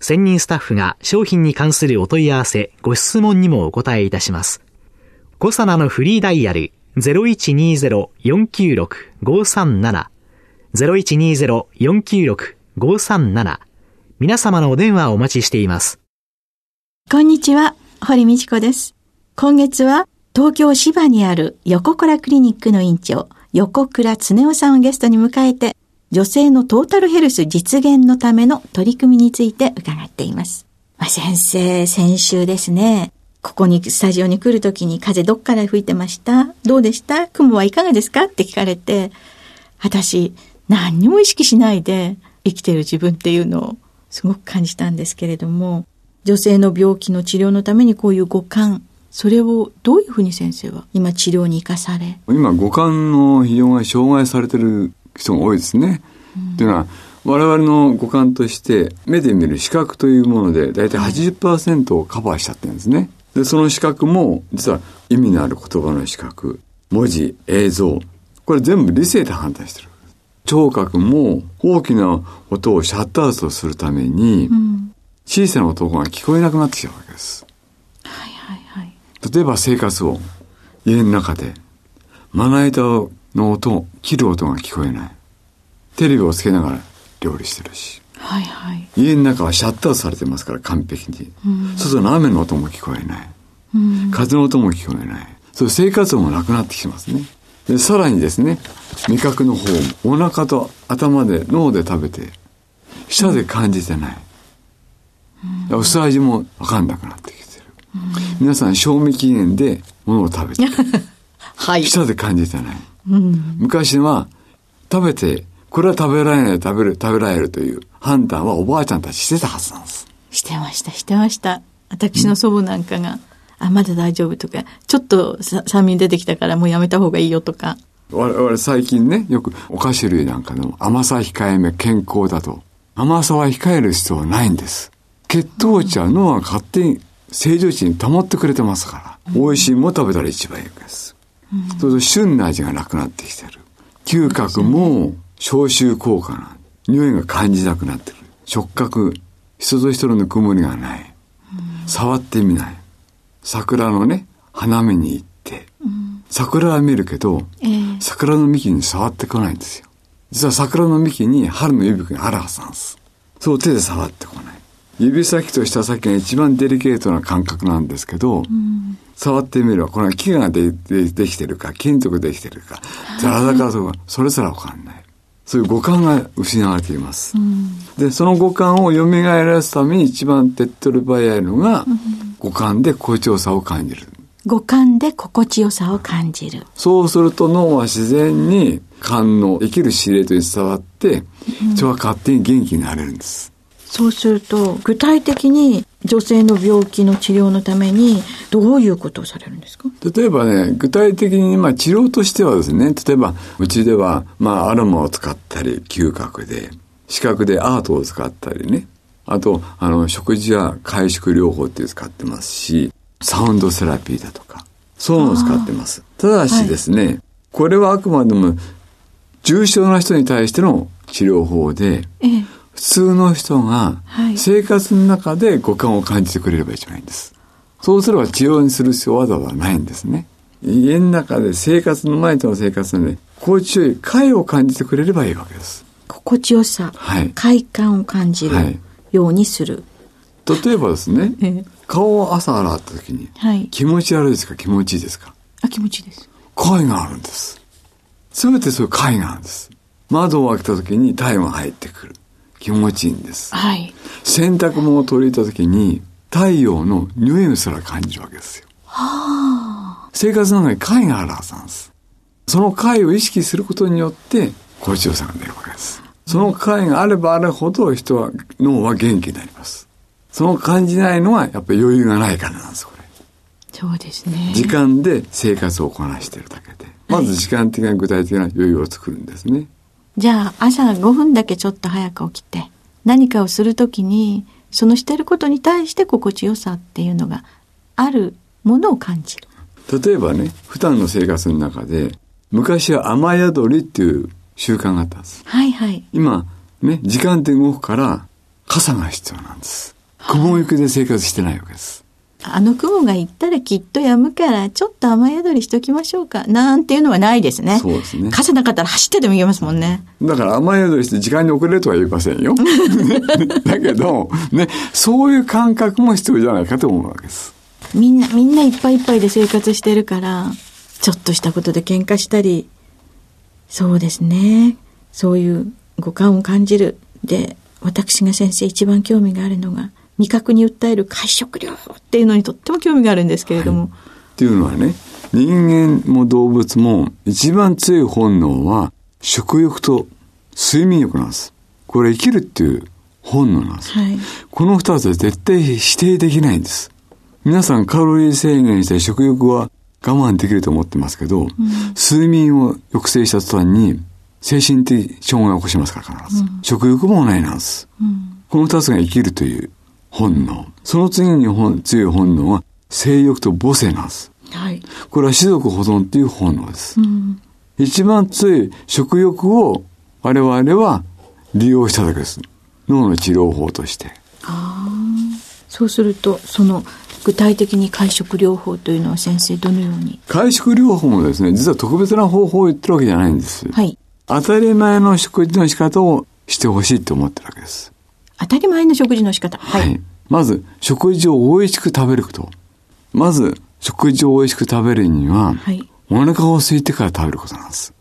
専任スタッフが商品に関するお問い合わせ、ご質問にもお答えいたします。コサナのフリーダイヤル0120-496-537 0120-496-537皆様のお電話をお待ちしています。こんにちは、堀道子です。今月は東京芝にある横倉クリニックの院長、横倉恒夫さんをゲストに迎えて、女性のトータルヘルス実現のための取り組みについて伺っています。まあ、先生、先週ですね、ここにスタジオに来るときに風どっから吹いてました。どうでした？雲はいかがですか？って聞かれて、私、何にも意識しないで生きてる自分っていうのをすごく感じたんですけれども、女性の病気の治療のためにこういう五感、それをどういうふうに先生は今治療に生かされ？今五感の非常が障害されてる人が多いですね。うん、というのは我々の五感として目で見る視覚というもので大体80%をカバーしちゃってるんですね。でその視覚も実は意味のある言葉の視覚文字映像これ全部理性で判断してる。聴覚も大きな音をシャットアウトするために、小さな音が聞こえなくなってきたわけです。例えば生活音。家の中で、まな板の音、切る音が聞こえない。テレビをつけながら料理してるし。はいはい、家の中はシャットアウトされてますから完璧に。うん、外の雨の音も聞こえない。うん、風の音も聞こえない。そう生活音もなくなってきますね。で、さらにですね、味覚の方もお腹と頭で脳で食べて、舌で感じてない。うん、薄味もわかんなくなってきて。皆さん賞味期限で物を食べて はい、舌で感じてない、うん、昔は食べてこれは食べられない食べる食べられるという判断はおばあちゃんたちしてたはずなんです。してましたしてました。私の祖母なんかが、うん、あまだ大丈夫とかちょっと酸味出てきたからもうやめた方がいいよとか。我々最近ねよくお菓子類なんかの甘さ控えめ健康だと。甘さは控える必要はないんです。血糖値は脳が勝手に正常値に保ってくれてますから、美味しいも食べたら一番いいです。うん、そうすると旬な味がなくなってきてる。嗅覚も消臭効果な匂いが感じなくなってる。触覚、人と人のぬくもりがない。うん、触ってみない。桜のね、花見に行って、うん、桜は見るけど、えー、桜の幹に触ってこないんですよ。実は桜の幹に春の息吹があるはずなんです。そう手で触ってこない。指先と舌先が一番デリケートな感覚なんですけど、うん、触ってみればこれは木がででできてるか金属できてるかザラザラとかそれすらわかんない。そういう五感が失われています、うん、でその五感を蘇らすために一番手っ取り早いのが、うん、五感で心地よさを感じる。五感で心地よさを感じる。そうすると脳は自然に感の生きる司令とに伝わって人は勝手に元気になれるんです。そうすると、具体的に女性の病気の治療のためにどういうことをされるんですか？例えばね、具体的にまあ治療としてはですね、例えばうちではまあアロマを使ったり、嗅覚で、視覚でアートを使ったりね、あと、あの、食事や回縮療法っていう使ってますし、サウンドセラピーだとか、そういうのを使ってます。ただしですね、はい、これはあくまでも重症な人に対しての治療法で、ええ普通の人が生活の中で五感を感じてくれれば一番いいんです。そうすれば治療にする必要はわざわざないんですね。家の中で生活の毎日の生活で心地よい快を感じてくれればいいわけです。心地よさ、はい、快感を感じるようにする。例えばですね、ええ顔を朝洗った時に、はい。気持ち悪いですか？気持ちいいですか？あ、気持ちいいです。貝があるんです。すべてそういう貝があるんです。窓を開けた時に体温が入ってくる。気持ちいいんです。はい。洗濯物を取り入れた時に太陽の匂いすら感じるわけですよ。生活の中に貝があるはずなんです。その貝を意識することによって心地よさが出るわけです。その貝があればあるほど人は、脳は元気になります。その感じないのはやっぱり余裕がないからなんです、これ。そうですね。時間で生活をこなしてるだけで。まず時間的な具体的な余裕を作るんですね。じゃあ、朝5分だけちょっと早く起きて、何かをするときに、そのしてることに対して心地よさっていうのがあるものを感じる。例えばね、普段の生活の中で、昔は雨宿りっていう習慣があったんです。はいはい。今、ね、時間って動くから、傘が必要なんです。雲行きで生活してないわけです。あの雲が行ったらきっと止むから、ちょっと雨宿りしときましょうか。なんていうのはないですね。そうですね傘なかったら走ってでも行けますもんね。だから雨宿りして時間に遅れるとは言いませんよ。だけど、ね、そういう感覚も必要じゃないかと思うわけです。みんな、みんないっぱいいっぱいで生活してるから、ちょっとしたことで喧嘩したり、そうですね。そういう五感を感じる。で、私が先生一番興味があるのが、味覚に訴える会食療法っていうのにとっても興味があるんですけれども。っていうのはね、人間も動物も一番強い本能は食欲と睡眠欲なんです。これ生きるっていう本能なんです。はい。この二つは絶対否定できないんです。皆さんカロリー制限して食欲は我慢できると思ってますけど、睡眠を抑制した途端に精神的障害を起こしますから必ず。食欲もないなんです。この二つが生きるという本能。その次に本強い本能は性欲と母性なんです。はい。これは種族保存っていう本能です。一番強い食欲を我々は利用しただけです。脳の治療法として。そうすると、その具体的に会食療法というのは先生どのように？会食療法もですね、実は特別な方法を言ってるわけじゃないんです。はい。当たり前の食事の仕方をしてほしいと思ってるわけです。当たり前の食事の仕方。はい。まず、食事を美味しく食べること。まず、食事を美味しく食べるには、はいお腹を空いてから食べることなんです。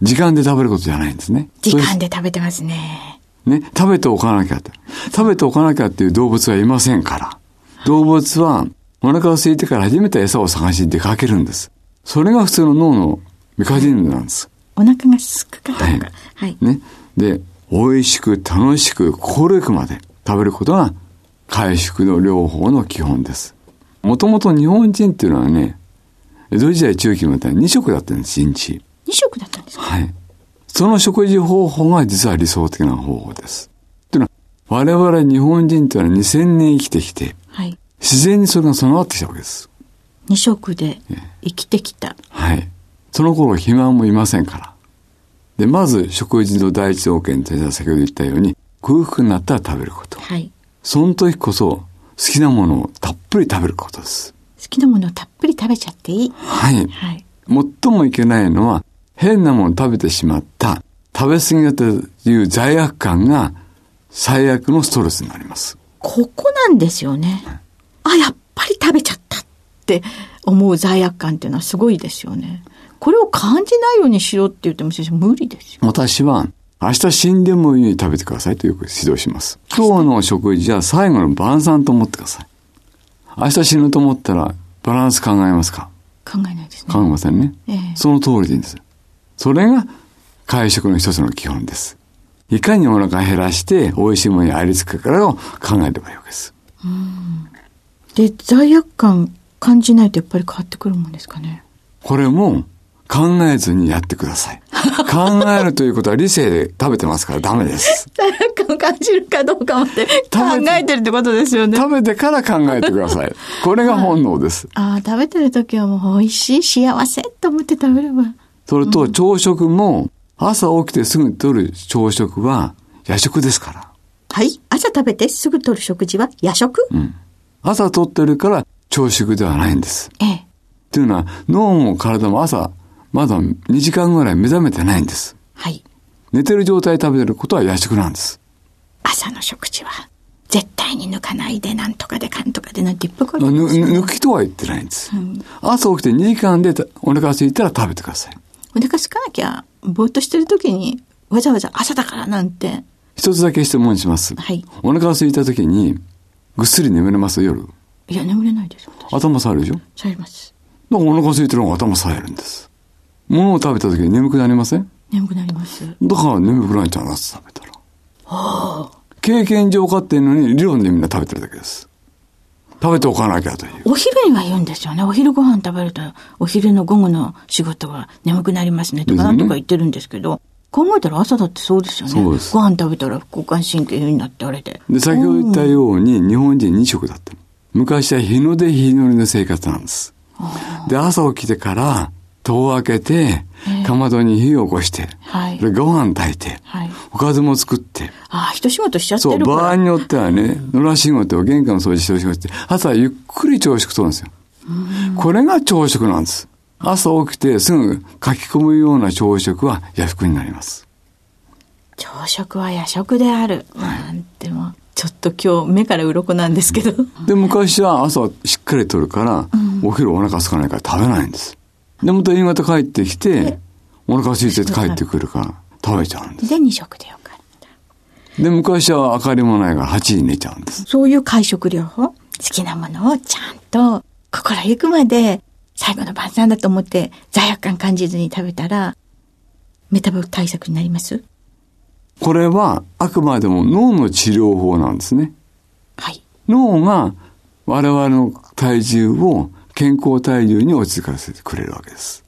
時間で食べることじゃないんですね。時間で食べてますね。ね、食べておかなきゃって。食べておかなきゃっていう動物はいませんから。動物はお腹が空いてから初めて餌を探しに出かけるんです。それが普通の脳のメカニズムなんです。お腹がすくかどうか。はいはい。ね。で、美味しく楽しく心よくまで食べることが回復の療法の基本です。もともと日本人っていうのはね、江戸時代中期までは2食だったんです、1日。二食だったんですか？はい。その食事方法が実は理想的な方法です。というのは、我々日本人というのは2000年生きてきて、はい。自然にそれが備わってきたわけです。二食で生きてきた。はい。その頃肥満もいませんから。で、まず食事の第一条件としては先ほど言ったように、空腹になったら食べること。はい。その時こそ好きなものをたっぷり食べることです。好きなものをたっぷり食べちゃっていい。はい。はい。最もいけないのは、変なものを食べてしまった、食べ過ぎだという罪悪感が最悪のストレスになります。ここなんですよね。あ、やっぱり食べちゃったって思う罪悪感っていうのはすごいですよね。これを感じないようにしろって言っても先生無理ですよ。私は、明日死んでもいいように食べてくださいとよく指導します。今日の食事は最後の晩餐と思ってください。明日死ぬと思ったらバランス考えますか？考えないですね。考えませんね。ええその通りでいいんです。それが会食の一つの基本です。いかにお腹減らして美味しいものにありつくかを考えればいいわけです。で、罪悪感感じないとやっぱり変わってくるもんですかね。これも考えずにやってください。考えるということは理性で食べてますからダメです。罪悪感を感じるかどうかまで考えてるってことですよね。食べてから考えてください。これが本能です。ああ、食べてる時はもう美味しい、幸せと思って食べれば。それと朝食も朝起きてすぐ取る朝食は夜食ですから。はい。朝食べてすぐ取る食事は夜食、朝取ってるから朝食ではないんです。ええ。というのは脳も体も朝まだ2時間ぐらい目覚めてないんです。はい。寝てる状態で食べてることは夜食なんです。朝の食事は絶対に抜かかないでなんとかでかんとかでなんていっぱ抜きとは言ってないんです。朝起きて2時間でお腹空いたら食べてください。お腹空かなきゃ、ぼーっとしてる時に、わざわざ朝だからなんて。一つだけ質問します。はい。お腹が空いた時に、ぐっすり眠れます夜。いや、眠れないです、私。頭さえるでしょ？されます。だからお腹空いてるのが頭さえるんです。物を食べた時に眠くなりません？眠くなります。だから眠くなっちゃうな、朝食べたら。経験上分かってるのに、理論でみんな食べてるだけです。食べておかなきゃという。お昼には言うんですよね。お昼ご飯食べると、お昼の午後の仕事は眠くなりますねとかなんとか言ってるんですけど、考えたら朝だってそうですよね。そうですご飯食べたら交感神経になってあれで。で、先ほど言ったように、日本人2食だった。昔は日の出日の入りの生活なんです。で、朝起きてから、戸を開けて、かまどに火を起こして、はいでご飯炊いて、はい。おかずも作って、ああ、一仕事しちゃってそう、るから。場合によってはね、野良仕事を玄関の掃除してお仕事して、朝ゆっくり朝食とるんですよ。これが朝食なんです。朝起きてすぐ書き込むような朝食は夜食になります。朝食は夜食である。なんてもう、ちょっと今日目から鱗なんですけど。で、昔は朝しっかりとるから、お昼お腹空かないから食べないんです。で、また夕方帰ってきて、お腹空いて帰ってくるから食べちゃうんです。で、二食でよかった。で、昔は明かりもないから8時に寝ちゃうんです。そういう会食療法？好きなものをちゃんと心ゆくまで最後の晩餐だと思って罪悪感感じずに食べたらメタボ対策になります？これはあくまでも脳の治療法なんですね。はい。脳が我々の体重を健康体重に落ち着かせてくれるわけです。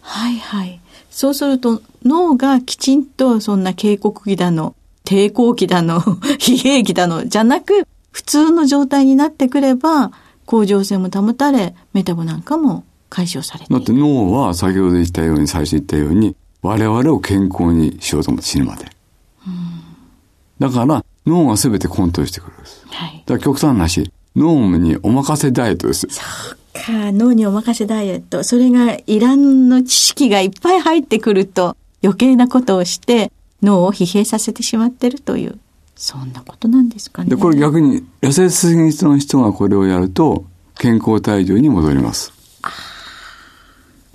はいはい。そうすると脳がきちんとそんな警告期だの、抵抗期だの、疲弊期だの、じゃなく普通の状態になってくれば甲状腺も保たれ、メタボなんかも解消されていだって脳は先ほど言ったように、最初言ったように、我々を健康にしようと思って死ぬまで。だから脳が全てコントロールしてくるんです。はい。だから極端な話、脳にお任せダイエットです。か、脳にお任せダイエット。それがいらんの知識がいっぱい入ってくると余計なことをして脳を疲弊させてしまってるという、そんなことなんですかね。で、これ逆に痩せすぎの人がこれをやると健康体重に戻ります。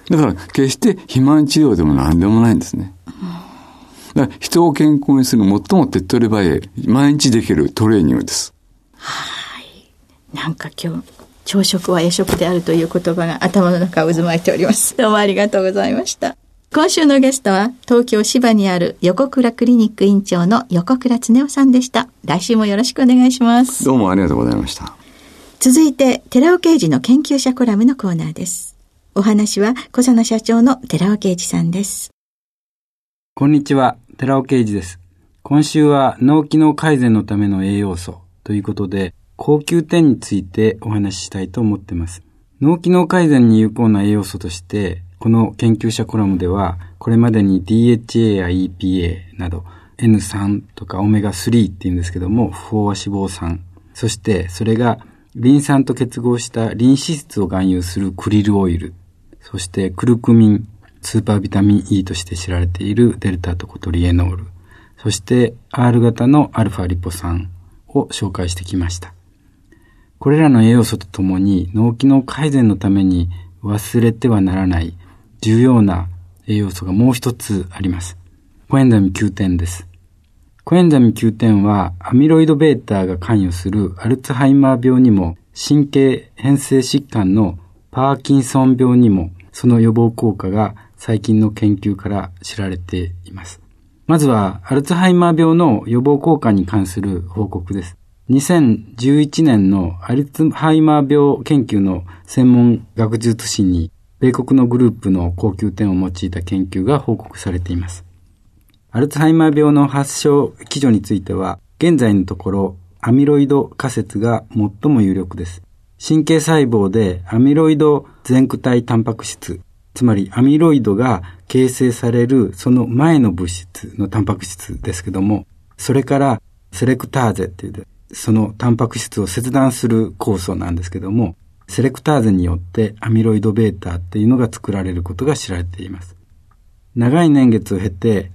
だから決して肥満治療でも何でもないんですね。だから人を健康にする最も手っ取り早い、毎日できるトレーニングです。なんか今日、朝食は夜食であるという言葉が頭の中を渦巻いております。どうもありがとうございました。今週のゲストは、東京芝にある横倉クリニック院長の横倉恒夫さんでした。来週もよろしくお願いします。どうもありがとうございました。続いて、寺尾刑事の研究者コラムのコーナーです。お話は、小佐野社長の寺尾刑事さんです。こんにちは、寺尾啓二です。今週は脳機能改善のための栄養素ということで、高級点についてお話ししたいと思ってます。脳機能改善に有効な栄養素として、この研究者コラムでは、これまでに DHA や EPA など N3 とかオメガ3っていうんですけども、不飽和脂肪酸。そして、それがリン酸と結合したリン脂質を含有するクリルオイル。そして、クルクミン、スーパービタミン E として知られているデルタトコトリエノール。そして R 型のアルファリポ酸を紹介してきました。これらの栄養素とともに脳機能改善のために忘れてはならない重要な栄養素がもう一つあります。コエンザミ Q10 です。コエンザミ Q10 はアミロイド β が関与するアルツハイマー病にも神経変性疾患のパーキンソン病にもその予防効果が最近の研究から知られています。まずは、アルツハイマー病の予防効果に関する報告です。2011年のアルツハイマー病研究の専門学術誌に、米国のグループの高級点を用いた研究が報告されています。アルツハイマー病の発症基準については、現在のところ、アミロイド仮説が最も有力です。神経細胞でアミロイド前駆体タンパク質、つまりアミロイドが形成されるその前の物質のタンパク質ですけども、それからセレクターゼっていうそのタンパク質を切断する酵素なんですけども、セレクターゼによってアミロイド β っていうのが作られることが知られています。長い年月を経て、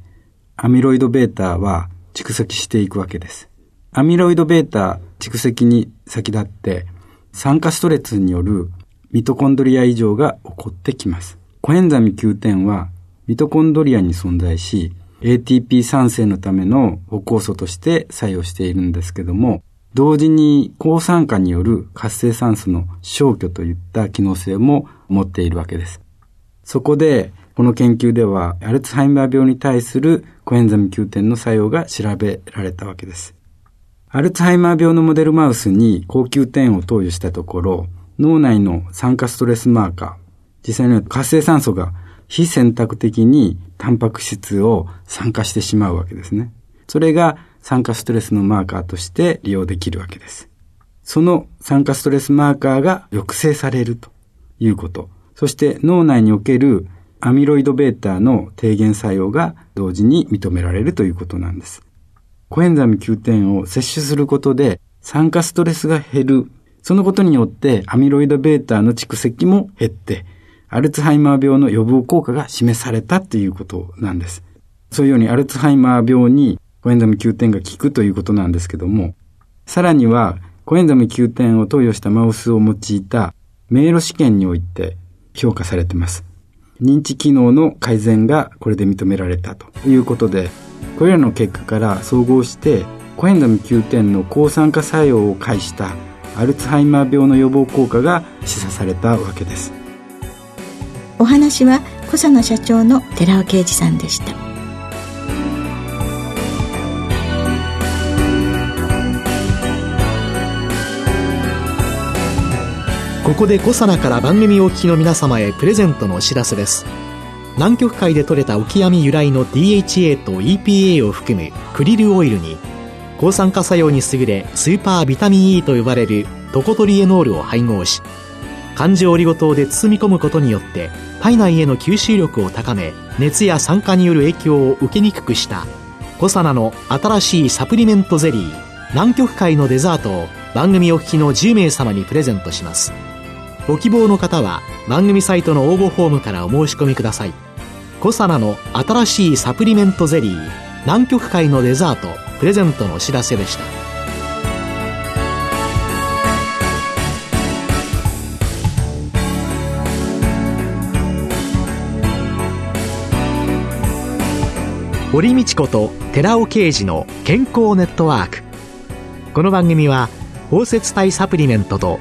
アミロイド β は蓄積していくわけです。アミロイド β 蓄積に先立って、酸化ストレスによるミトコンドリア異常が起こってきます。コエンザミ Q10 はミトコンドリアに存在し、ATP 酸性のための補酵素として作用しているんですけども、 同時に抗酸化による活性酸素の消去といった機能性も持っているわけです。そこで、この研究では、アルツハイマー病に対するコエンザミ Q10 の作用が調べられたわけです。アルツハイマー病のモデルマウスに高級点を投与したところ、脳内の酸化ストレスマーカー、実際には活性酸素が非選択的にタンパク質を酸化してしまうわけですね。それが酸化ストレスのマーカーとして利用できるわけです。その酸化ストレスマーカーが抑制されるということ。そして脳内におけるアミロイド β の低減作用が同時に認められるということなんです。コエンザミ Q10 を摂取することで酸化ストレスが減る。そのことによってアミロイド β の蓄積も減って、アルツハイマー病の予防効果が示されたということなんです。そういうようにアルツハイマー病にコエンザム Q10 が効くということなんですけども、さらにはコエンザム Q10 を投与したマウスを用いた迷路試験において評価されてます。認知機能の改善がこれで認められたということで、これらの結果から総合してコエンザム Q10 の抗酸化作用を介したアルツハイマー病の予防効果が示唆されたわけです。お話は小佐野社長の寺尾啓二さんでした。ここでコサナから番組お聞きの皆様へプレゼントのお知らせです。南極海で採れたオキアミ由来の DHA と EPA を含むクリルオイルに抗酸化作用に優れスーパービタミン E と呼ばれるトコトリエノールを配合し環状オリゴ糖で包み込むことによって体内への吸収力を高め熱や酸化による影響を受けにくくしたコサナの新しいサプリメントゼリー南極海のデザートを番組お聞きの10名様にプレゼントします。ご希望の方は番組サイトの応募フォームからお申し込みください。コサナの新しいサプリメントゼリー南極海のデザートプレゼントのお知らせでした。堀道子と寺尾啓二の健康ネットワーク。この番組は包摂体サプリメントと